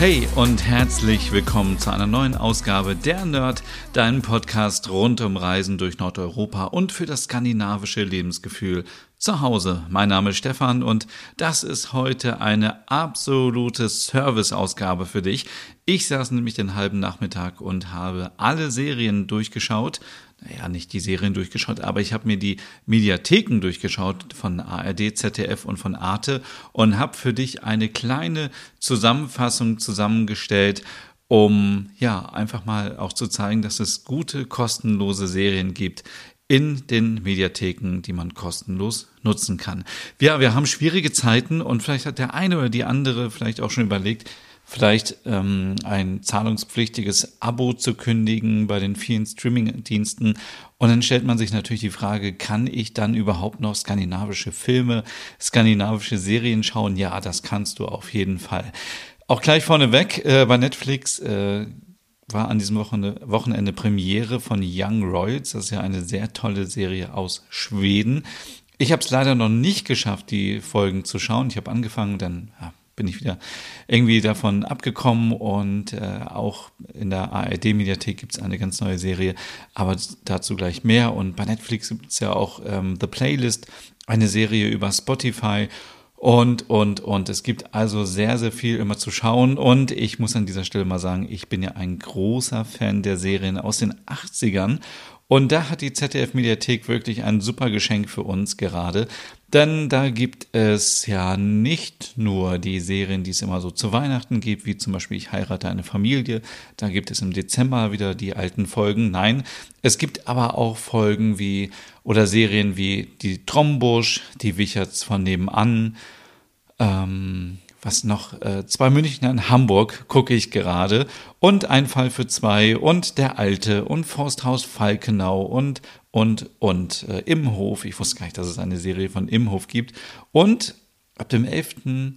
Hey und herzlich willkommen zu einer neuen Ausgabe der Nerd, deinem Podcast rund um Reisen durch Nordeuropa und für das skandinavische Lebensgefühl zu Hause. Mein Name ist Stefan und das ist heute eine absolute Service-Ausgabe für dich. Ich saß nämlich den halben Nachmittag und habe alle Serien durchgeschaut, naja, nicht die Serien durchgeschaut, aber ich habe mir die Mediatheken durchgeschaut von ARD, ZDF und von Arte und habe für dich eine kleine Zusammenfassung zusammengestellt, um ja einfach mal auch zu zeigen, dass es gute kostenlose Serien gibt in den Mediatheken, die man kostenlos nutzen kann. Ja, wir haben schwierige Zeiten und vielleicht hat der eine oder die andere vielleicht auch schon überlegt, vielleicht ähm, ein zahlungspflichtiges Abo zu kündigen bei den vielen Streaming-Diensten. Und dann stellt man sich natürlich die Frage, kann ich dann überhaupt noch skandinavische Filme, skandinavische Serien schauen? Ja, das kannst du auf jeden Fall. Auch gleich vorneweg, äh, bei Netflix äh, war an diesem Wochenende, Wochenende Premiere von Young Royals. Das ist ja eine sehr tolle Serie aus Schweden. Ich habe es leider noch nicht geschafft, die Folgen zu schauen. Ich habe angefangen, dann ja, bin ich wieder irgendwie davon abgekommen und äh, auch in der ARD-Mediathek gibt es eine ganz neue Serie, aber dazu gleich mehr. Und bei Netflix gibt es ja auch ähm, The Playlist, eine Serie über Spotify und, und, und. Es gibt also sehr, sehr viel immer zu schauen. Und ich muss an dieser Stelle mal sagen, ich bin ja ein großer Fan der Serien aus den 80ern. Und da hat die ZDF-Mediathek wirklich ein super Geschenk für uns gerade. Denn da gibt es ja nicht nur die Serien, die es immer so zu Weihnachten gibt, wie zum Beispiel Ich heirate eine Familie. Da gibt es im Dezember wieder die alten Folgen. Nein, es gibt aber auch Folgen wie oder Serien wie Die Trombusch, Die Wicherts von nebenan, ähm, was noch, äh, zwei Münchner in Hamburg gucke ich gerade und ein Fall für zwei und der Alte und Forsthaus Falkenau und, und, und äh, Imhof. Ich wusste gar nicht, dass es eine Serie von Imhof gibt. Und ab dem 11.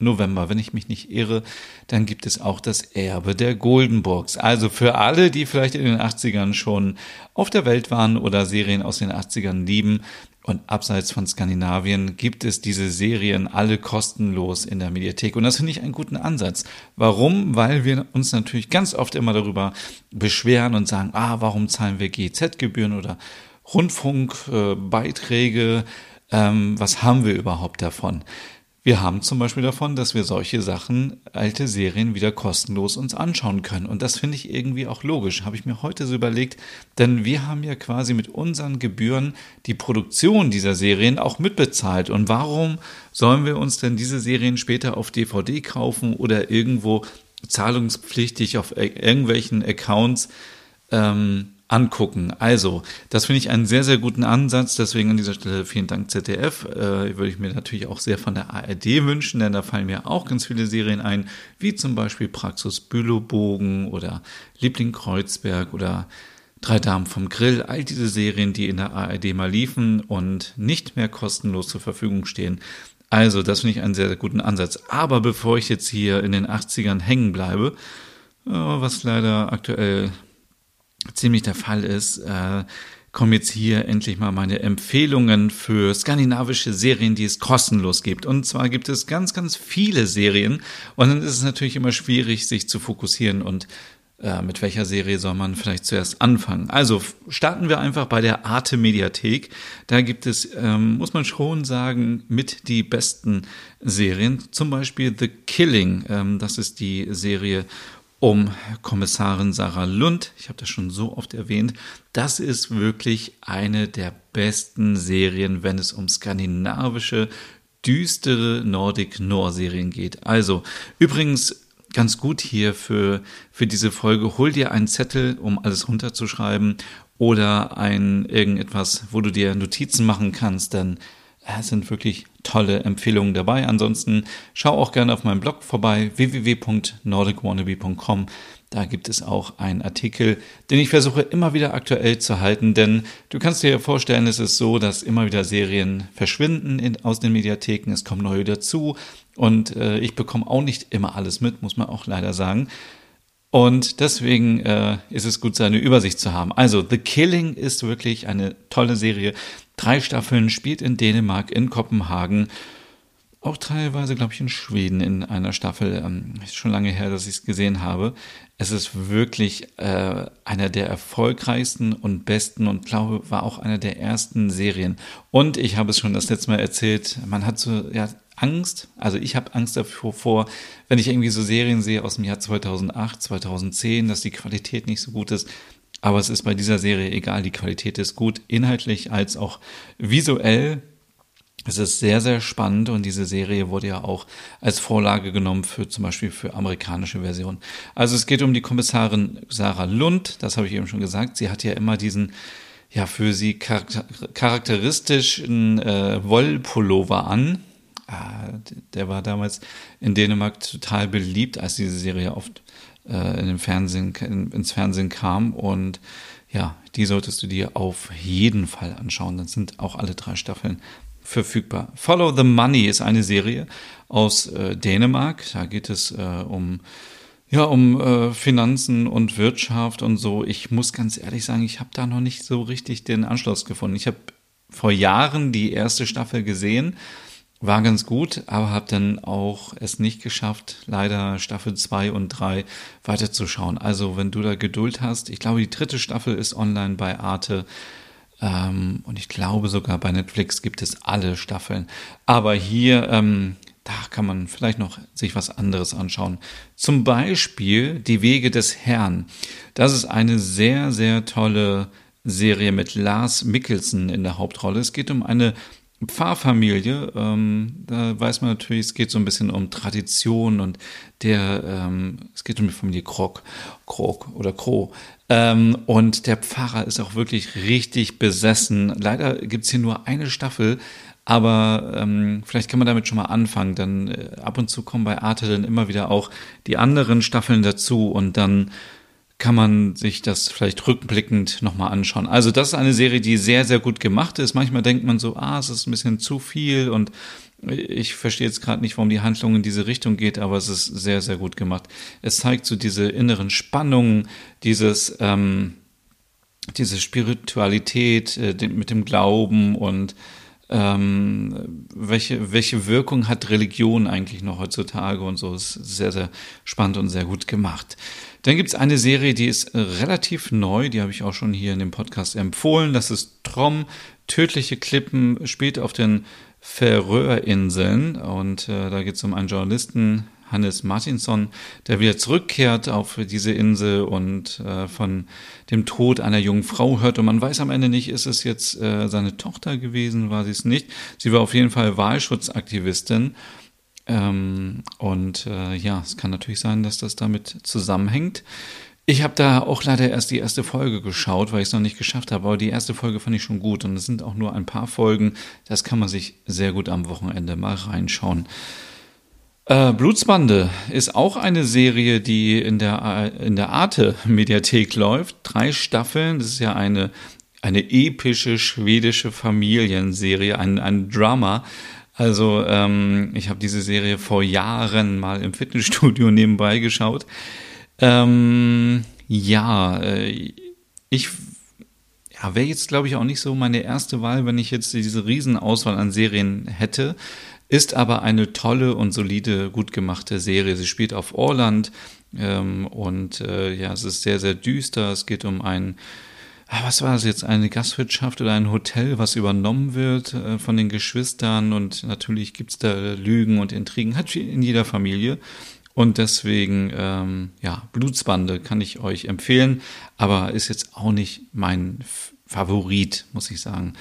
November, wenn ich mich nicht irre, dann gibt es auch das Erbe der Goldenburgs. Also für alle, die vielleicht in den 80ern schon auf der Welt waren oder Serien aus den 80ern lieben, und abseits von Skandinavien gibt es diese Serien alle kostenlos in der Mediathek. Und das finde ich einen guten Ansatz. Warum? Weil wir uns natürlich ganz oft immer darüber beschweren und sagen, ah, warum zahlen wir GZ-Gebühren oder Rundfunkbeiträge? Ähm, was haben wir überhaupt davon? Wir haben zum Beispiel davon, dass wir solche Sachen, alte Serien wieder kostenlos uns anschauen können. Und das finde ich irgendwie auch logisch, habe ich mir heute so überlegt, denn wir haben ja quasi mit unseren Gebühren die Produktion dieser Serien auch mitbezahlt. Und warum sollen wir uns denn diese Serien später auf DVD kaufen oder irgendwo zahlungspflichtig auf irgendwelchen Accounts ähm, angucken. Also, das finde ich einen sehr, sehr guten Ansatz. Deswegen an dieser Stelle vielen Dank ZDF. Äh, würde ich mir natürlich auch sehr von der ARD wünschen, denn da fallen mir auch ganz viele Serien ein, wie zum Beispiel Praxis Bülowbogen oder Liebling Kreuzberg oder Drei Damen vom Grill, all diese Serien, die in der ARD mal liefen und nicht mehr kostenlos zur Verfügung stehen. Also, das finde ich einen sehr, sehr guten Ansatz. Aber bevor ich jetzt hier in den 80ern hängen bleibe, äh, was leider aktuell ziemlich der Fall ist, äh, kommen jetzt hier endlich mal meine Empfehlungen für skandinavische Serien, die es kostenlos gibt. Und zwar gibt es ganz, ganz viele Serien. Und dann ist es natürlich immer schwierig, sich zu fokussieren und äh, mit welcher Serie soll man vielleicht zuerst anfangen. Also starten wir einfach bei der Arte Mediathek. Da gibt es, ähm, muss man schon sagen, mit die besten Serien. Zum Beispiel The Killing. Ähm, das ist die Serie um Kommissarin Sarah Lund. Ich habe das schon so oft erwähnt. Das ist wirklich eine der besten Serien, wenn es um skandinavische, düstere Nordic-Noir-Serien geht. Also, übrigens, ganz gut hier für, für diese Folge. Hol dir einen Zettel, um alles runterzuschreiben oder ein irgendetwas, wo du dir Notizen machen kannst, denn es sind wirklich tolle Empfehlungen dabei. Ansonsten schau auch gerne auf meinem Blog vorbei, www.nordicwannabe.com. Da gibt es auch einen Artikel, den ich versuche immer wieder aktuell zu halten, denn du kannst dir vorstellen, es ist so, dass immer wieder Serien verschwinden in, aus den Mediatheken, es kommen neue dazu und äh, ich bekomme auch nicht immer alles mit, muss man auch leider sagen. Und deswegen äh, ist es gut, seine Übersicht zu haben. Also, The Killing ist wirklich eine tolle Serie. Drei Staffeln, spielt in Dänemark, in Kopenhagen auch teilweise, glaube ich, in Schweden in einer Staffel. Ähm, ist schon lange her, dass ich es gesehen habe. Es ist wirklich äh, einer der erfolgreichsten und besten und glaube, war auch einer der ersten Serien. Und ich habe es schon das letzte Mal erzählt, man hat so ja, Angst, also ich habe Angst davor, vor, wenn ich irgendwie so Serien sehe aus dem Jahr 2008, 2010, dass die Qualität nicht so gut ist. Aber es ist bei dieser Serie egal, die Qualität ist gut, inhaltlich als auch visuell es ist sehr, sehr spannend und diese Serie wurde ja auch als Vorlage genommen für zum Beispiel für amerikanische Versionen. Also es geht um die Kommissarin Sarah Lund, das habe ich eben schon gesagt. Sie hat ja immer diesen ja für sie charakteristischen äh, Wollpullover an. Ah, der war damals in Dänemark total beliebt, als diese Serie oft äh, in den Fernsehen, in, ins Fernsehen kam und ja, die solltest du dir auf jeden Fall anschauen. Dann sind auch alle drei Staffeln verfügbar. Follow the Money ist eine Serie aus äh, Dänemark. Da geht es äh, um ja, um äh, Finanzen und Wirtschaft und so. Ich muss ganz ehrlich sagen, ich habe da noch nicht so richtig den Anschluss gefunden. Ich habe vor Jahren die erste Staffel gesehen, war ganz gut, aber habe dann auch es nicht geschafft, leider Staffel 2 und 3 weiterzuschauen. Also, wenn du da Geduld hast, ich glaube, die dritte Staffel ist online bei Arte. Ähm, und ich glaube sogar bei Netflix gibt es alle Staffeln. Aber hier, ähm, da kann man vielleicht noch sich was anderes anschauen. Zum Beispiel Die Wege des Herrn. Das ist eine sehr, sehr tolle Serie mit Lars Mickelson in der Hauptrolle. Es geht um eine Pfarrfamilie, ähm, da weiß man natürlich, es geht so ein bisschen um Tradition und der, ähm, es geht um die Familie Krog, Krog oder Kro. Ähm, und der Pfarrer ist auch wirklich richtig besessen. Leider gibt's hier nur eine Staffel, aber ähm, vielleicht kann man damit schon mal anfangen. Dann äh, ab und zu kommen bei Arte dann immer wieder auch die anderen Staffeln dazu und dann kann man sich das vielleicht rückblickend nochmal anschauen. Also das ist eine Serie, die sehr, sehr gut gemacht ist. Manchmal denkt man so, ah, es ist ein bisschen zu viel und ich verstehe jetzt gerade nicht, warum die Handlung in diese Richtung geht, aber es ist sehr, sehr gut gemacht. Es zeigt so diese inneren Spannungen, dieses, ähm, diese Spiritualität äh, mit dem Glauben und ähm, welche, welche Wirkung hat Religion eigentlich noch heutzutage und so. ist sehr, sehr spannend und sehr gut gemacht. Dann gibt es eine Serie, die ist relativ neu, die habe ich auch schon hier in dem Podcast empfohlen. Das ist Trom, Tödliche Klippen, spielt auf den Färöerinseln und äh, da geht es um einen Journalisten, Hannes Martinsson, der wieder zurückkehrt auf diese Insel und äh, von dem Tod einer jungen Frau hört. Und man weiß am Ende nicht, ist es jetzt äh, seine Tochter gewesen, war sie es nicht. Sie war auf jeden Fall Wahlschutzaktivistin. Ähm, und äh, ja, es kann natürlich sein, dass das damit zusammenhängt. Ich habe da auch leider erst die erste Folge geschaut, weil ich es noch nicht geschafft habe. Aber die erste Folge fand ich schon gut. Und es sind auch nur ein paar Folgen. Das kann man sich sehr gut am Wochenende mal reinschauen. Äh, Blutsbande ist auch eine Serie, die in der, in der Arte-Mediathek läuft. Drei Staffeln. Das ist ja eine, eine epische schwedische Familienserie, ein, ein Drama. Also ähm, ich habe diese Serie vor Jahren mal im Fitnessstudio nebenbei geschaut. Ähm, ja, äh, ich ja, wäre jetzt, glaube ich, auch nicht so meine erste Wahl, wenn ich jetzt diese Riesenauswahl an Serien hätte. Ist aber eine tolle und solide, gut gemachte Serie. Sie spielt auf Orland ähm, und äh, ja, es ist sehr, sehr düster. Es geht um ein, ah, was war es jetzt, eine Gastwirtschaft oder ein Hotel, was übernommen wird äh, von den Geschwistern und natürlich gibt's da Lügen und Intrigen, hat in jeder Familie. Und deswegen, ähm, ja, Blutsbande kann ich euch empfehlen, aber ist jetzt auch nicht mein Favorit, muss ich sagen.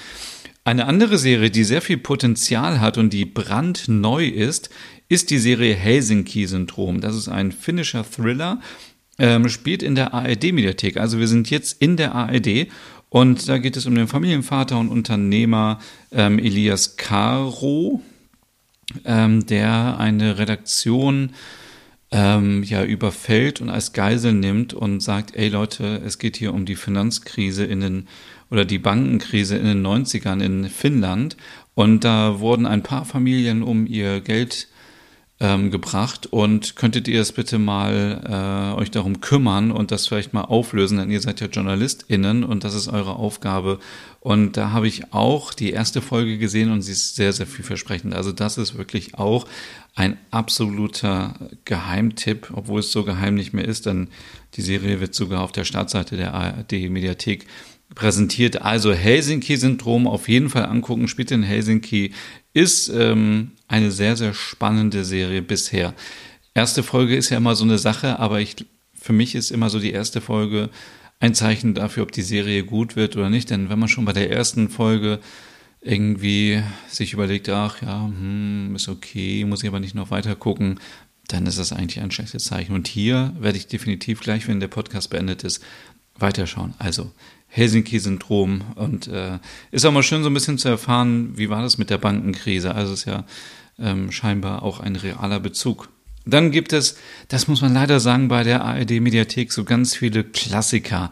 Eine andere Serie, die sehr viel Potenzial hat und die brandneu ist, ist die Serie Helsinki-Syndrom. Das ist ein finnischer Thriller, ähm, spielt in der ARD-Mediathek. Also wir sind jetzt in der ARD und da geht es um den Familienvater und Unternehmer ähm, Elias Caro, ähm, der eine Redaktion ähm, ja überfällt und als Geisel nimmt und sagt, ey Leute, es geht hier um die Finanzkrise in den oder die Bankenkrise in den 90ern in Finnland und da wurden ein paar Familien um ihr Geld ähm, gebracht und könntet ihr es bitte mal äh, euch darum kümmern und das vielleicht mal auflösen, denn ihr seid ja JournalistInnen und das ist eure Aufgabe. Und da habe ich auch die erste Folge gesehen und sie ist sehr, sehr vielversprechend. Also das ist wirklich auch ein absoluter Geheimtipp, obwohl es so geheim nicht mehr ist, denn die Serie wird sogar auf der Startseite der ARD-Mediathek präsentiert. Also Helsinki-Syndrom auf jeden Fall angucken, spielt in Helsinki, ist ähm, eine sehr, sehr spannende Serie bisher. Erste Folge ist ja immer so eine Sache, aber ich, für mich ist immer so die erste Folge ein Zeichen dafür, ob die Serie gut wird oder nicht. Denn wenn man schon bei der ersten Folge irgendwie sich überlegt, ach ja, hm, ist okay, muss ich aber nicht noch weiter gucken, dann ist das eigentlich ein schlechtes Zeichen. Und hier werde ich definitiv gleich, wenn der Podcast beendet ist, weiterschauen. Also Helsinki-Syndrom und äh, ist auch mal schön so ein bisschen zu erfahren, wie war das mit der Bankenkrise. Also ist ja ähm, scheinbar auch ein realer Bezug. Dann gibt es, das muss man leider sagen, bei der ARD-Mediathek so ganz viele Klassiker.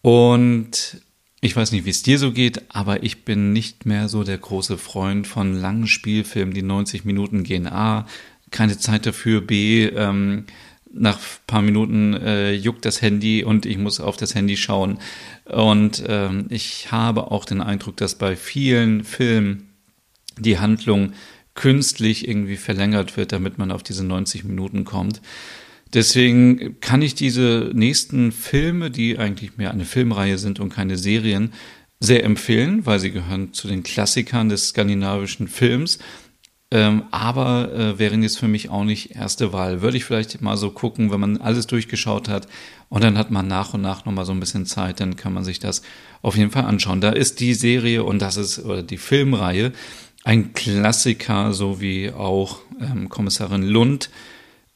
Und ich weiß nicht, wie es dir so geht, aber ich bin nicht mehr so der große Freund von langen Spielfilmen, die 90 Minuten gehen. A, keine Zeit dafür. B, ähm, nach paar Minuten äh, juckt das Handy und ich muss auf das Handy schauen. Und ähm, ich habe auch den Eindruck, dass bei vielen Filmen die Handlung künstlich irgendwie verlängert wird, damit man auf diese 90 Minuten kommt. Deswegen kann ich diese nächsten Filme, die eigentlich mehr eine Filmreihe sind und keine Serien, sehr empfehlen, weil sie gehören zu den Klassikern des skandinavischen Films. Ähm, aber äh, wären jetzt für mich auch nicht erste Wahl. Würde ich vielleicht mal so gucken, wenn man alles durchgeschaut hat und dann hat man nach und nach nochmal so ein bisschen Zeit, dann kann man sich das auf jeden Fall anschauen. Da ist die Serie und das ist oder die Filmreihe ein Klassiker, so wie auch ähm, Kommissarin Lund.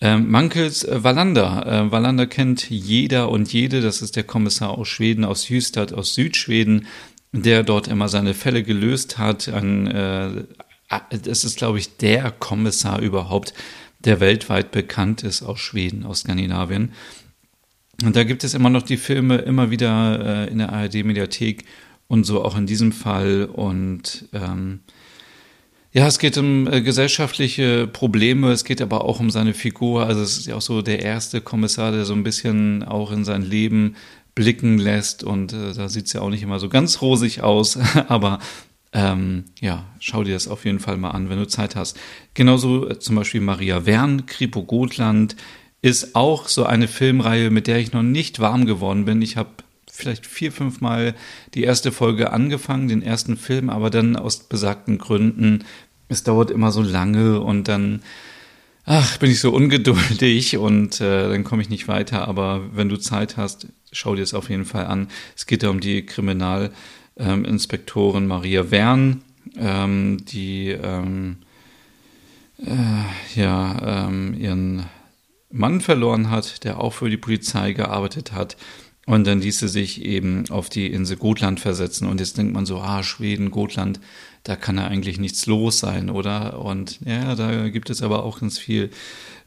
Ähm, Mankels äh, Wallander. Äh, kennt jeder und jede. Das ist der Kommissar aus Schweden, aus Jüstad, aus Südschweden, der dort immer seine Fälle gelöst hat. Ein, äh, es ist, glaube ich, der Kommissar überhaupt, der weltweit bekannt ist aus Schweden, aus Skandinavien. Und da gibt es immer noch die Filme immer wieder äh, in der ARD-Mediathek und so auch in diesem Fall. Und ähm, ja, es geht um äh, gesellschaftliche Probleme, es geht aber auch um seine Figur. Also es ist ja auch so der erste Kommissar, der so ein bisschen auch in sein Leben blicken lässt. Und äh, da sieht es ja auch nicht immer so ganz rosig aus. aber ähm, ja, schau dir das auf jeden Fall mal an, wenn du Zeit hast. Genauso äh, zum Beispiel Maria Wern, Kripo Gotland, ist auch so eine Filmreihe, mit der ich noch nicht warm geworden bin. Ich habe vielleicht vier, fünf Mal die erste Folge angefangen, den ersten Film, aber dann aus besagten Gründen, es dauert immer so lange und dann, ach, bin ich so ungeduldig und äh, dann komme ich nicht weiter. Aber wenn du Zeit hast, schau dir es auf jeden Fall an. Es geht da um die Kriminalinspektorin Maria Wern, ähm, die ähm, äh, ja ähm, ihren Mann verloren hat, der auch für die Polizei gearbeitet hat und dann ließ sie sich eben auf die Insel Gotland versetzen. Und jetzt denkt man so, ah, Schweden, Gotland, da kann ja eigentlich nichts los sein, oder? Und ja, da gibt es aber auch ganz viel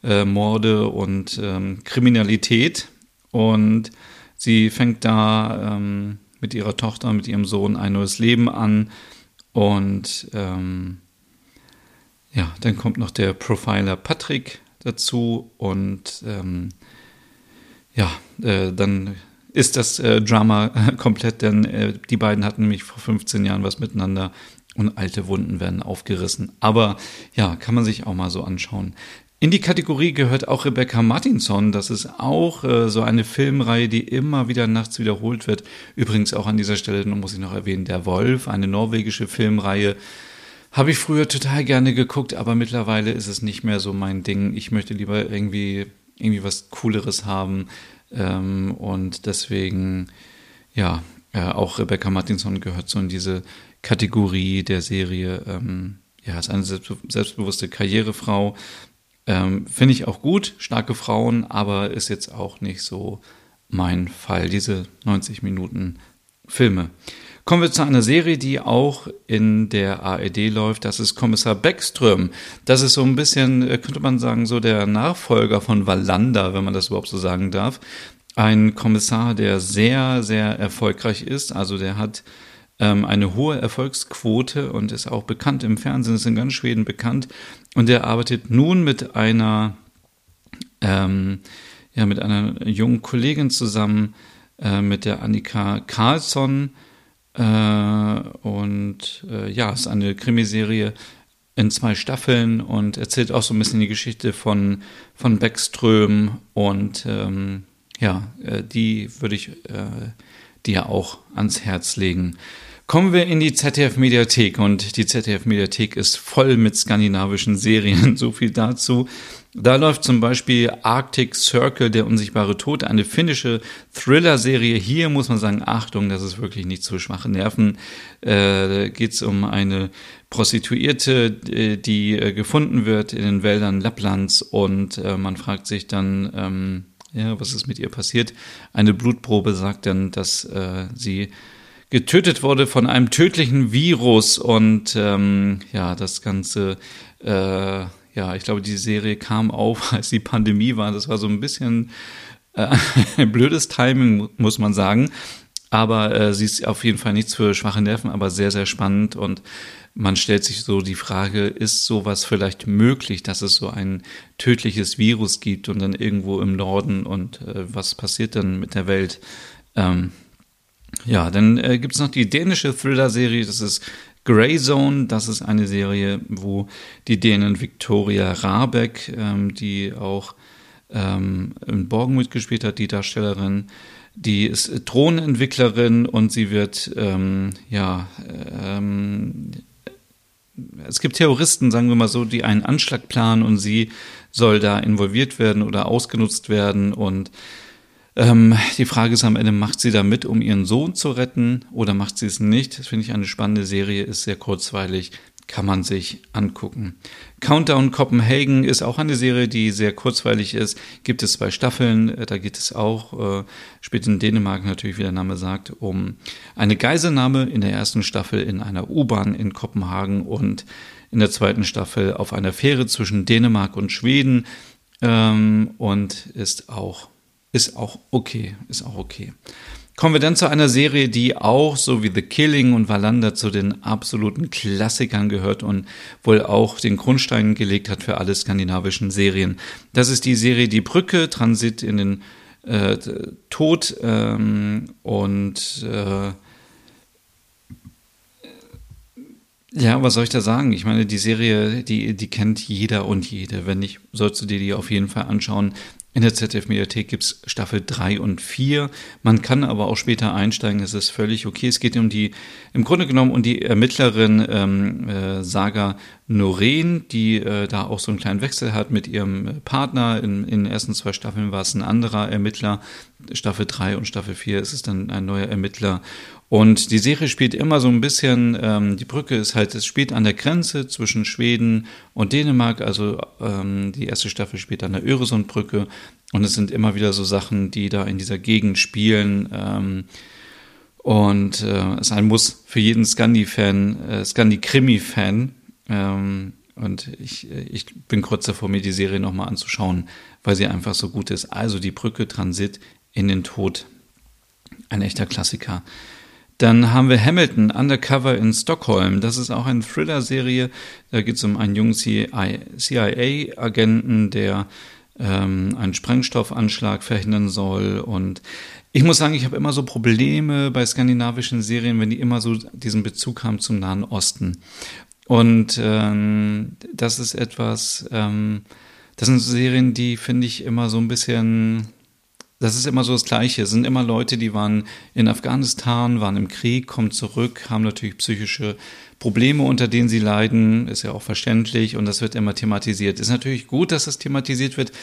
äh, Morde und ähm, Kriminalität. Und sie fängt da ähm, mit ihrer Tochter, mit ihrem Sohn ein neues Leben an. Und ähm, ja, dann kommt noch der Profiler Patrick dazu. Und ähm, ja, äh, dann ist das äh, Drama äh, komplett, denn äh, die beiden hatten nämlich vor 15 Jahren was miteinander und alte Wunden werden aufgerissen. Aber ja, kann man sich auch mal so anschauen. In die Kategorie gehört auch Rebecca Martinson. Das ist auch äh, so eine Filmreihe, die immer wieder nachts wiederholt wird. Übrigens auch an dieser Stelle muss ich noch erwähnen, Der Wolf, eine norwegische Filmreihe. Habe ich früher total gerne geguckt, aber mittlerweile ist es nicht mehr so mein Ding. Ich möchte lieber irgendwie, irgendwie was Cooleres haben. Ähm, und deswegen, ja, äh, auch Rebecca Martinson gehört so in diese Kategorie der Serie. Ähm, ja, ist eine selbstbewusste Karrierefrau. Ähm, Finde ich auch gut, starke Frauen, aber ist jetzt auch nicht so mein Fall, diese 90 Minuten Filme. Kommen wir zu einer Serie, die auch in der ARD läuft. Das ist Kommissar Beckström. Das ist so ein bisschen, äh, könnte man sagen, so der Nachfolger von Wallander, wenn man das überhaupt so sagen darf. Ein Kommissar, der sehr, sehr erfolgreich ist. Also der hat ähm, eine hohe Erfolgsquote und ist auch bekannt im Fernsehen, ist in ganz Schweden bekannt. Und der arbeitet nun mit einer, ähm, ja, mit einer jungen Kollegin zusammen, äh, mit der Annika Karlsson äh, und äh, ja, es ist eine Krimiserie in zwei Staffeln und erzählt auch so ein bisschen die Geschichte von, von Beckström und ähm, ja, äh, die würde ich äh, dir auch ans Herz legen. Kommen wir in die ZDF-Mediathek und die ZDF-Mediathek ist voll mit skandinavischen Serien. So viel dazu. Da läuft zum Beispiel Arctic Circle, der unsichtbare Tod, eine finnische Thriller-Serie. Hier muss man sagen, Achtung, das ist wirklich nicht zu schwache Nerven. Äh, Geht es um eine Prostituierte, äh, die äh, gefunden wird in den Wäldern Lapplands und äh, man fragt sich dann, ähm, ja, was ist mit ihr passiert? Eine Blutprobe sagt dann, dass äh, sie getötet wurde von einem tödlichen Virus und ähm, ja, das Ganze äh, ja, ich glaube, die Serie kam auf, als die Pandemie war. Das war so ein bisschen äh, ein blödes Timing, muss man sagen. Aber äh, sie ist auf jeden Fall nichts für schwache Nerven, aber sehr, sehr spannend. Und man stellt sich so die Frage, ist sowas vielleicht möglich, dass es so ein tödliches Virus gibt und dann irgendwo im Norden und äh, was passiert dann mit der Welt? Ähm, ja, dann äh, gibt es noch die dänische Thriller-Serie, das ist Grey Zone, das ist eine Serie, wo die Dänen Victoria Rabeck, ähm, die auch ähm, in Borgen mitgespielt hat, die Darstellerin, die ist Drohnenentwicklerin und sie wird, ähm, ja, ähm, es gibt Terroristen, sagen wir mal so, die einen Anschlag planen und sie soll da involviert werden oder ausgenutzt werden und ähm, die Frage ist am Ende, macht sie da mit, um ihren Sohn zu retten oder macht sie es nicht? Das finde ich eine spannende Serie, ist sehr kurzweilig, kann man sich angucken. Countdown Copenhagen ist auch eine Serie, die sehr kurzweilig ist. Gibt es zwei Staffeln, äh, da geht es auch, äh, spielt in Dänemark natürlich, wie der Name sagt, um eine Geiselnahme in der ersten Staffel in einer U-Bahn in Kopenhagen und in der zweiten Staffel auf einer Fähre zwischen Dänemark und Schweden ähm, und ist auch ist auch okay, ist auch okay. Kommen wir dann zu einer Serie, die auch, so wie The Killing und Wallander, zu den absoluten Klassikern gehört und wohl auch den Grundstein gelegt hat für alle skandinavischen Serien. Das ist die Serie Die Brücke, Transit in den äh, Tod ähm, und äh, ja, was soll ich da sagen? Ich meine, die Serie, die, die kennt jeder und jede. Wenn nicht, sollst du dir die auf jeden Fall anschauen. In der ZDF-Mediathek gibt es Staffel 3 und 4. Man kann aber auch später einsteigen, das ist völlig okay. Es geht um die, im Grunde genommen um die Ermittlerin ähm, äh, Saga Noreen, die äh, da auch so einen kleinen Wechsel hat mit ihrem Partner. In, in den ersten zwei Staffeln war es ein anderer Ermittler. Staffel 3 und Staffel 4 ist es dann ein neuer Ermittler. Und die Serie spielt immer so ein bisschen, ähm, die Brücke ist halt, es spielt an der Grenze zwischen Schweden und Dänemark, also ähm, die erste Staffel spielt an der Öresundbrücke und es sind immer wieder so Sachen, die da in dieser Gegend spielen. Ähm, und äh, es ist ein Muss für jeden Scandi-Fan, äh, Scandi-Krimi-Fan. Ähm, und ich, ich bin kurz davor, mir die Serie nochmal anzuschauen, weil sie einfach so gut ist. Also die Brücke Transit in den Tod. Ein echter Klassiker. Dann haben wir Hamilton, Undercover in Stockholm. Das ist auch eine Thriller-Serie. Da geht es um einen jungen CIA-Agenten, der ähm, einen Sprengstoffanschlag verhindern soll. Und ich muss sagen, ich habe immer so Probleme bei skandinavischen Serien, wenn die immer so diesen Bezug haben zum Nahen Osten. Und ähm, das ist etwas, ähm, das sind Serien, die finde ich immer so ein bisschen das ist immer so das Gleiche. Es sind immer Leute, die waren in Afghanistan, waren im Krieg, kommen zurück, haben natürlich psychische Probleme, unter denen sie leiden, ist ja auch verständlich und das wird immer thematisiert. Ist natürlich gut, dass das thematisiert wird,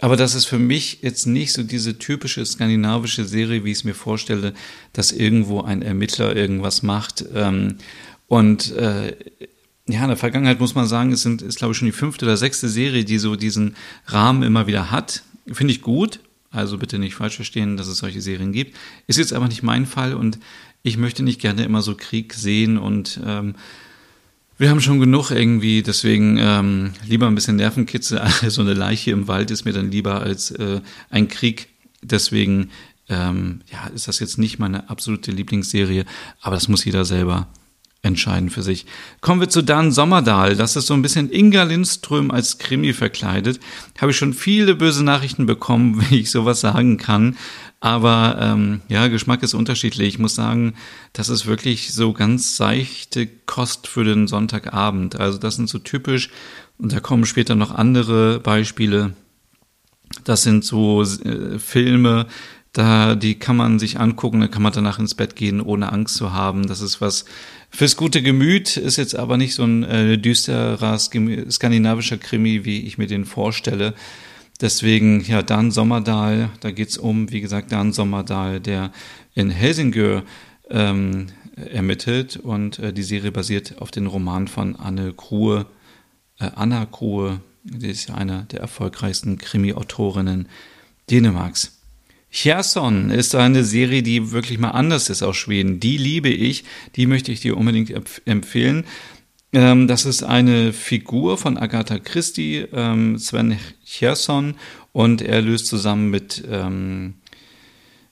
aber das ist für mich jetzt nicht so diese typische skandinavische Serie, wie ich es mir vorstelle, dass irgendwo ein Ermittler irgendwas macht. Ähm, und äh, ja, in der Vergangenheit muss man sagen, es sind, ist glaube ich schon die fünfte oder sechste Serie, die so diesen Rahmen immer wieder hat. Finde ich gut, also bitte nicht falsch verstehen, dass es solche Serien gibt. Ist jetzt aber nicht mein Fall und ich möchte nicht gerne immer so Krieg sehen und ähm, wir haben schon genug irgendwie, deswegen ähm, lieber ein bisschen Nervenkitzel. so eine Leiche im Wald ist mir dann lieber als äh, ein Krieg. Deswegen ähm, ja, ist das jetzt nicht meine absolute Lieblingsserie, aber das muss jeder selber entscheiden für sich. Kommen wir zu Dan Sommerdahl. Das ist so ein bisschen Inga Lindström als Krimi verkleidet. Habe ich schon viele böse Nachrichten bekommen, wie ich sowas sagen kann. Aber ähm, ja, Geschmack ist unterschiedlich. Ich muss sagen, das ist wirklich so ganz seichte Kost für den Sonntagabend. Also das sind so typisch, und da kommen später noch andere Beispiele. Das sind so äh, Filme, da die kann man sich angucken, da kann man danach ins Bett gehen, ohne Angst zu haben. Das ist was fürs gute Gemüt, ist jetzt aber nicht so ein äh, düsterer skandinavischer Krimi, wie ich mir den vorstelle. Deswegen, ja, Dan Sommerdahl, da geht's um, wie gesagt, Dan Sommerdahl, der in Helsingör ähm, ermittelt und äh, die Serie basiert auf den Roman von Anne Kruhe, äh, Anna Kruhe, die ist ja eine der erfolgreichsten Krimi-Autorinnen Dänemarks. Cherson ist eine Serie, die wirklich mal anders ist aus Schweden. Die liebe ich, die möchte ich dir unbedingt empfehlen. Ähm, das ist eine Figur von Agatha Christie, ähm, Sven Cherson, und er löst zusammen mit, ähm,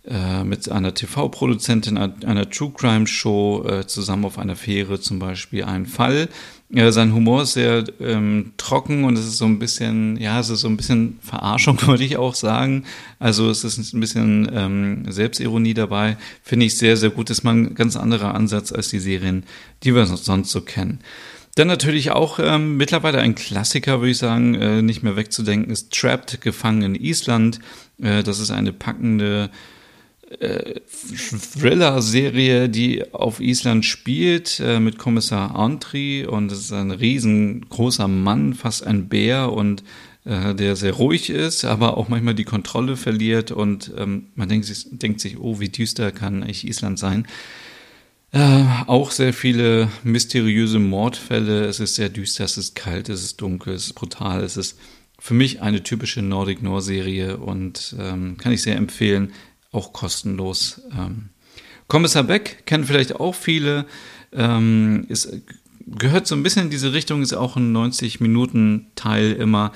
äh, mit einer TV-Produzentin einer True Crime Show äh, zusammen auf einer Fähre zum Beispiel einen Fall, ja, sein Humor ist sehr ähm, trocken und es ist so ein bisschen, ja, es ist so ein bisschen Verarschung, würde ich auch sagen. Also es ist ein bisschen ähm, Selbstironie dabei. Finde ich sehr, sehr gut. Das ist mal ein ganz anderer Ansatz als die Serien, die wir sonst so kennen. Dann natürlich auch ähm, mittlerweile ein Klassiker, würde ich sagen, äh, nicht mehr wegzudenken, ist Trapped, gefangen in Island. Äh, das ist eine packende äh, Thriller-Serie, die auf Island spielt, äh, mit Kommissar Antri und es ist ein riesengroßer Mann, fast ein Bär und äh, der sehr ruhig ist, aber auch manchmal die Kontrolle verliert und ähm, man denkt sich, denkt sich, oh, wie düster kann eigentlich Island sein. Äh, auch sehr viele mysteriöse Mordfälle. Es ist sehr düster, es ist kalt, es ist dunkel, es ist brutal. Es ist für mich eine typische Nordic Noir Serie und ähm, kann ich sehr empfehlen auch kostenlos. Ähm, Kommissar Beck kennen vielleicht auch viele, ähm, ist, gehört so ein bisschen in diese Richtung, ist auch ein 90-Minuten-Teil immer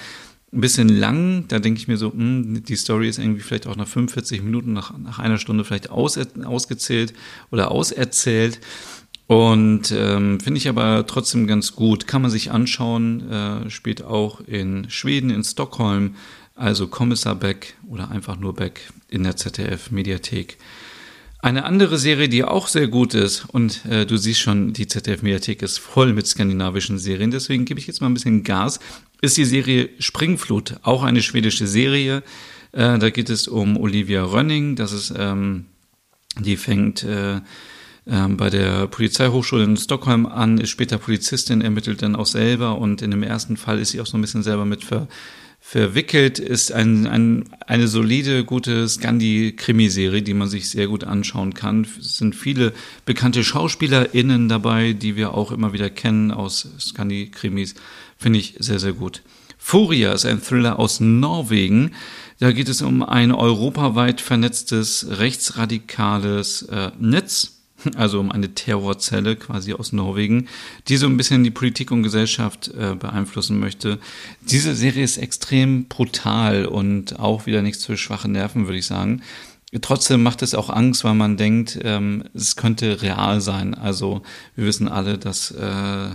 ein bisschen lang. Da denke ich mir so, mh, hm, die Story ist irgendwie vielleicht auch nach 45 Minuten, nach, nach einer Stunde vielleicht aus, ausgezählt oder auserzählt. Und ähm, finde ich aber trotzdem ganz gut. Kann man sich anschauen, äh, spielt auch in Schweden, in Stockholm also Kommissar Beck oder einfach nur Beck in der ZDF-Mediathek. Eine andere Serie, die auch sehr gut ist, und äh, du siehst schon, die ZDF-Mediathek ist voll mit skandinavischen Serien, deswegen gebe ich jetzt mal ein bisschen Gas, ist die Serie Springflut, auch eine schwedische Serie. Äh, da geht es um Olivia Rönning, das ist, ähm, die fängt äh, ähm, bei der Polizeihochschule in Stockholm an, ist später Polizistin, ermittelt dann auch selber und in dem ersten Fall ist sie auch so ein bisschen selber mit ver verwickelt, ist ein, ein, eine solide, gute Scandi-Krimiserie, die man sich sehr gut anschauen kann. Es sind viele bekannte SchauspielerInnen dabei, die wir auch immer wieder kennen aus Scandi-Krimis. Finde ich sehr, sehr gut. Furia ist ein Thriller aus Norwegen. Da geht es um ein europaweit vernetztes rechtsradikales äh, Netz also um eine Terrorzelle quasi aus Norwegen, die so ein bisschen die Politik und Gesellschaft äh, beeinflussen möchte. Diese Serie ist extrem brutal und auch wieder nichts für schwache Nerven, würde ich sagen. Trotzdem macht es auch Angst, weil man denkt, ähm, es könnte real sein. Also wir wissen alle, dass äh,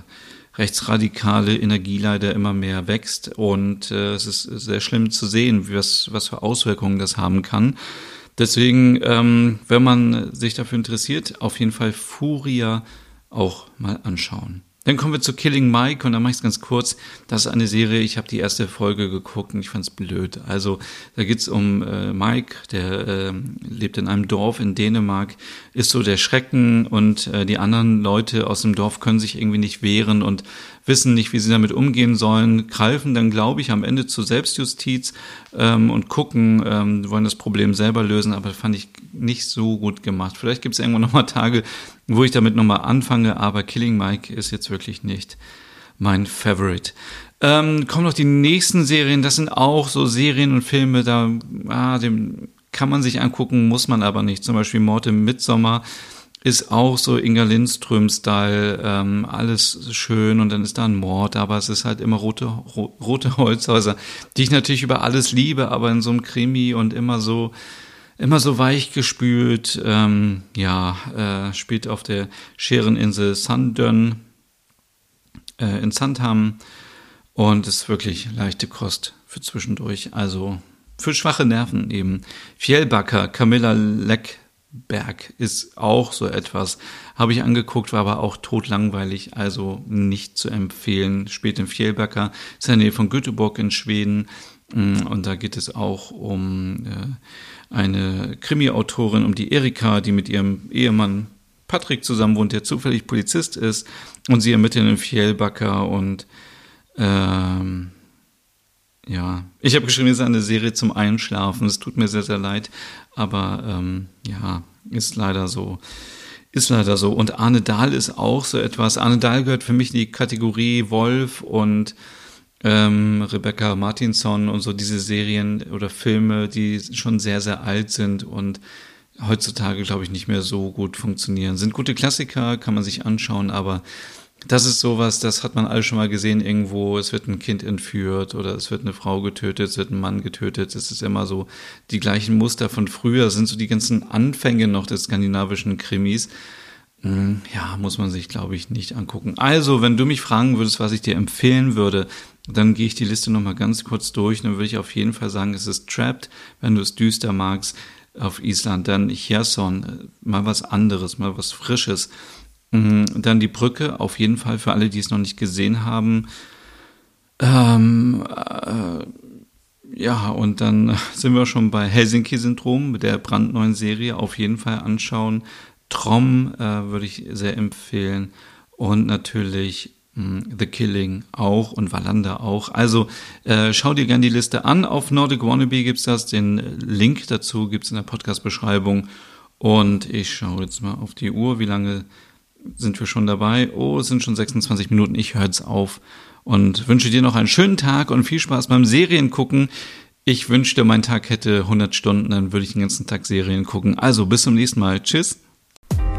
rechtsradikale Energie leider immer mehr wächst und äh, es ist sehr schlimm zu sehen, was, was für Auswirkungen das haben kann. Deswegen, ähm, wenn man sich dafür interessiert, auf jeden Fall Furia auch mal anschauen. Dann kommen wir zu Killing Mike und da mache ich es ganz kurz. Das ist eine Serie, ich habe die erste Folge geguckt und ich fand es blöd. Also da geht's um äh, Mike, der äh, lebt in einem Dorf in Dänemark, ist so der Schrecken und äh, die anderen Leute aus dem Dorf können sich irgendwie nicht wehren und wissen nicht, wie sie damit umgehen sollen, greifen dann, glaube ich, am Ende zur Selbstjustiz ähm, und gucken, ähm, wollen das Problem selber lösen, aber fand ich nicht so gut gemacht. Vielleicht gibt es irgendwann nochmal Tage, wo ich damit nochmal anfange, aber Killing Mike ist jetzt wirklich nicht mein Favorite. Ähm, kommen noch die nächsten Serien, das sind auch so Serien und Filme, da ah, dem kann man sich angucken, muss man aber nicht. Zum Beispiel Mord im Midsommer ist auch so Inga Lindström-Style, ähm, alles schön und dann ist da ein Mord, aber es ist halt immer rote, ro rote Holzhäuser, die ich natürlich über alles liebe, aber in so einem Krimi und immer so, immer so weich gespült, ähm, ja, äh, spielt auf der Schereninsel Sandön äh, in Sandham und ist wirklich leichte Kost für zwischendurch, also für schwache Nerven eben. Fjellbacker, Camilla Leck, Berg ist auch so etwas. Habe ich angeguckt, war aber auch totlangweilig, also nicht zu empfehlen. Spät im Fjellbacker, ist in der Nähe von Göteborg in Schweden. Mm, und da geht es auch um äh, eine Krimi-Autorin, um die Erika, die mit ihrem Ehemann Patrick zusammen wohnt, der zufällig Polizist ist. Und sie ermitteln im Fjellbacker und ähm, ja, ich habe geschrieben, es ist eine Serie zum Einschlafen. Es tut mir sehr, sehr leid, aber ähm, ja, ist leider so. Ist leider so. Und Arne Dahl ist auch so etwas. Arne Dahl gehört für mich in die Kategorie Wolf und ähm, Rebecca Martinson und so diese Serien oder Filme, die schon sehr, sehr alt sind und heutzutage, glaube ich, nicht mehr so gut funktionieren. Sind gute Klassiker, kann man sich anschauen, aber das ist sowas, das hat man alle schon mal gesehen irgendwo. Es wird ein Kind entführt oder es wird eine Frau getötet, es wird ein Mann getötet. Es ist immer so die gleichen Muster von früher, das sind so die ganzen Anfänge noch des skandinavischen Krimis. Hm, ja, muss man sich, glaube ich, nicht angucken. Also, wenn du mich fragen würdest, was ich dir empfehlen würde, dann gehe ich die Liste nochmal ganz kurz durch. Dann würde ich auf jeden Fall sagen, es ist Trapped, wenn du es düster magst auf Island. Dann Cherson, mal was anderes, mal was Frisches. Mhm, dann die Brücke, auf jeden Fall für alle, die es noch nicht gesehen haben. Ähm, äh, ja, und dann sind wir schon bei Helsinki-Syndrom mit der brandneuen Serie. Auf jeden Fall anschauen. Trom äh, würde ich sehr empfehlen. Und natürlich mh, hm, The Killing auch und Wallander auch. Also äh, schau dir gerne die Liste an. Auf Nordic Wannabe gibt's das. Den Link dazu gibt's in der Podcast-Beschreibung. Und ich schaue jetzt mal auf die Uhr, wie lange sind wir schon dabei. Oh, es sind schon 26 Minuten. Ich höre jetzt auf und wünsche dir noch einen schönen Tag und viel Spaß beim Seriengucken. Ich wünschte, mein Tag hätte 100 Stunden, dann würde ich den ganzen Tag Serien gucken. Also bis zum nächsten Mal. Tschüss.